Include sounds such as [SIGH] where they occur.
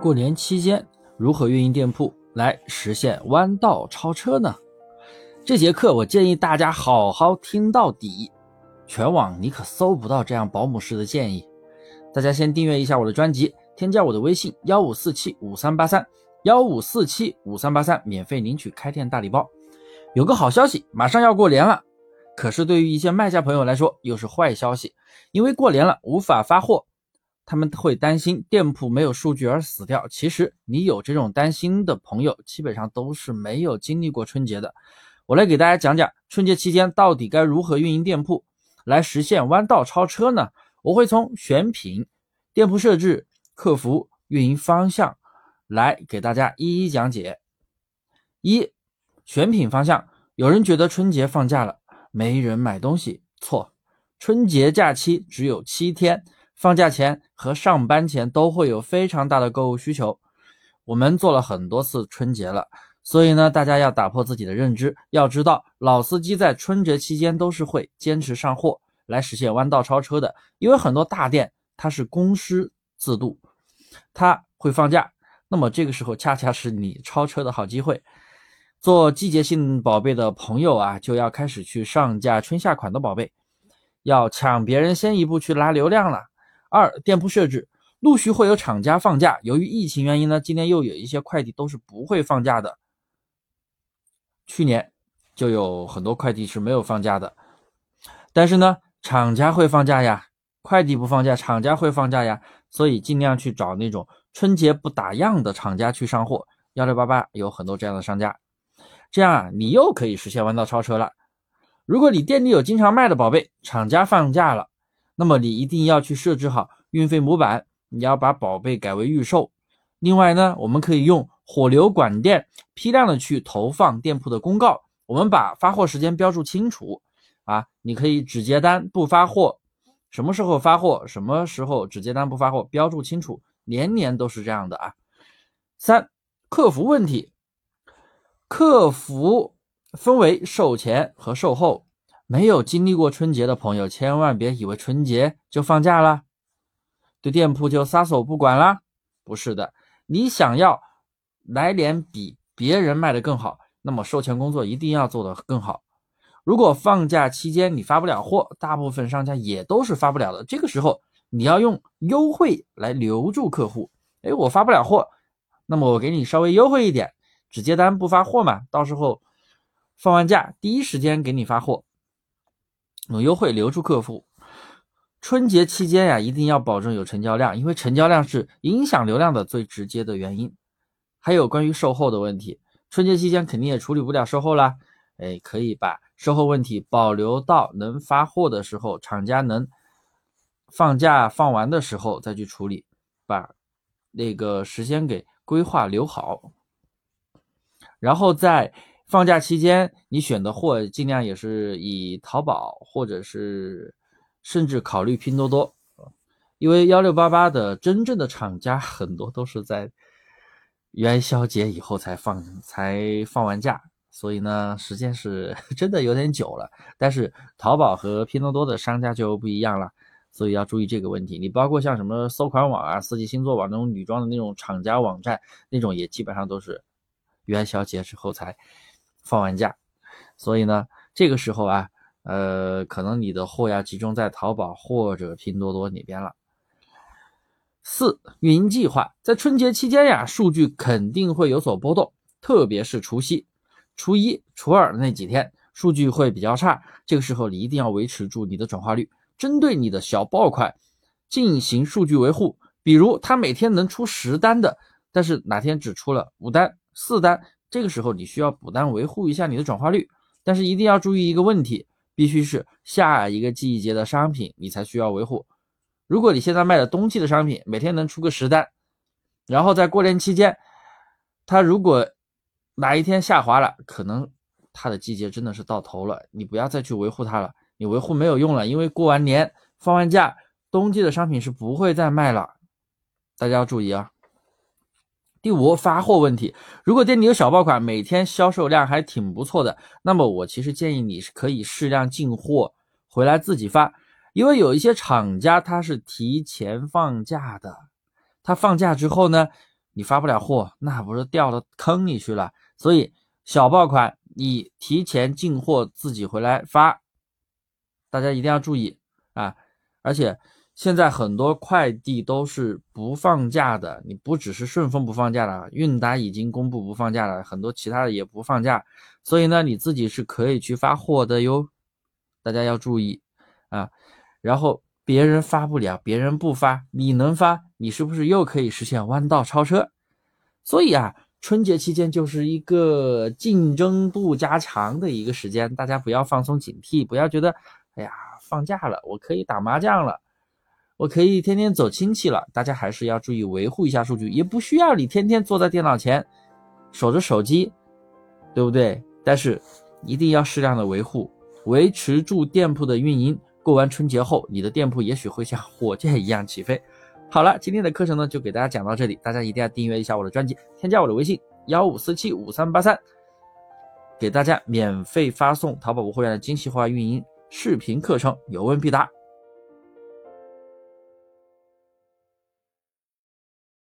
过年期间如何运营店铺来实现弯道超车呢？这节课我建议大家好好听到底，全网你可搜不到这样保姆式的建议。大家先订阅一下我的专辑，添加我的微信幺五四七五三八三幺五四七五三八三，免费领取开店大礼包。有个好消息，马上要过年了，可是对于一些卖家朋友来说又是坏消息，因为过年了无法发货。他们会担心店铺没有数据而死掉。其实你有这种担心的朋友，基本上都是没有经历过春节的。我来给大家讲讲春节期间到底该如何运营店铺，来实现弯道超车呢？我会从选品、店铺设置、客服、运营方向来给大家一一讲解。一、选品方向，有人觉得春节放假了，没人买东西，错。春节假期只有七天。放假前和上班前都会有非常大的购物需求。我们做了很多次春节了，所以呢，大家要打破自己的认知。要知道，老司机在春节期间都是会坚持上货来实现弯道超车的。因为很多大店它是公司制度，它会放假，那么这个时候恰恰是你超车的好机会。做季节性宝贝的朋友啊，就要开始去上架春夏款的宝贝，要抢别人先一步去拉流量了。二店铺设置，陆续会有厂家放假。由于疫情原因呢，今年又有一些快递都是不会放假的。去年就有很多快递是没有放假的，但是呢，厂家会放假呀，快递不放假，厂家会放假呀，所以尽量去找那种春节不打烊的厂家去上货。幺六八八有很多这样的商家，这样啊，你又可以实现弯道超车了。如果你店里有经常卖的宝贝，厂家放假了。那么你一定要去设置好运费模板，你要把宝贝改为预售。另外呢，我们可以用火流管店批量的去投放店铺的公告，我们把发货时间标注清楚啊，你可以只接单不发货，什么时候发货，什么时候只接单不发货，标注清楚，年年都是这样的啊。三、客服问题，客服分为售前和售后。没有经历过春节的朋友，千万别以为春节就放假了，对店铺就撒手不管了。不是的，你想要来年比别人卖的更好，那么售前工作一定要做得更好。如果放假期间你发不了货，大部分商家也都是发不了的。这个时候你要用优惠来留住客户。哎，我发不了货，那么我给你稍微优惠一点，只接单不发货嘛。到时候放完假第一时间给你发货。有优惠留住客户，春节期间呀，一定要保证有成交量，因为成交量是影响流量的最直接的原因。还有关于售后的问题，春节期间肯定也处理不了售后啦。哎，可以把售后问题保留到能发货的时候，厂家能放假放完的时候再去处理，把那个时间给规划留好，然后在。放假期间，你选的货尽量也是以淘宝，或者是甚至考虑拼多多，因为幺六八八的真正的厂家很多都是在元宵节以后才放，才放完假，所以呢，时间是 [LAUGHS] 真的有点久了。但是淘宝和拼多多的商家就不一样了，所以要注意这个问题。你包括像什么搜款网啊、四季星座网那种女装的那种厂家网站，那种也基本上都是元宵节之后才。放完假，所以呢，这个时候啊，呃，可能你的货要集中在淘宝或者拼多多里边了。四、运营计划在春节期间呀，数据肯定会有所波动，特别是除夕、初一、初二那几天，数据会比较差。这个时候你一定要维持住你的转化率，针对你的小爆款进行数据维护。比如他每天能出十单的，但是哪天只出了五单、四单。这个时候你需要补单维护一下你的转化率，但是一定要注意一个问题，必须是下一个季节的商品你才需要维护。如果你现在卖的冬季的商品，每天能出个十单，然后在过年期间，它如果哪一天下滑了，可能它的季节真的是到头了，你不要再去维护它了，你维护没有用了，因为过完年放完假，冬季的商品是不会再卖了，大家要注意啊。第五，发货问题。如果店里有小爆款，每天销售量还挺不错的，那么我其实建议你是可以适量进货回来自己发，因为有一些厂家他是提前放假的，他放假之后呢，你发不了货，那不是掉到坑里去了。所以小爆款你提前进货自己回来发，大家一定要注意啊！而且现在很多快递都是不放假的，你不只是顺丰不放假了，韵达已经公布不放假了，很多其他的也不放假，所以呢，你自己是可以去发货的哟，大家要注意啊！然后。别人发不了，别人不发，你能发，你是不是又可以实现弯道超车？所以啊，春节期间就是一个竞争度加强的一个时间，大家不要放松警惕，不要觉得，哎呀，放假了，我可以打麻将了，我可以天天走亲戚了。大家还是要注意维护一下数据，也不需要你天天坐在电脑前守着手机，对不对？但是一定要适量的维护，维持住店铺的运营。过完春节后，你的店铺也许会像火箭一样起飞。好了，今天的课程呢就给大家讲到这里，大家一定要订阅一下我的专辑，添加我的微信幺五四七五三八三，给大家免费发送淘宝无货源的精细化运营视频课程，有问必答。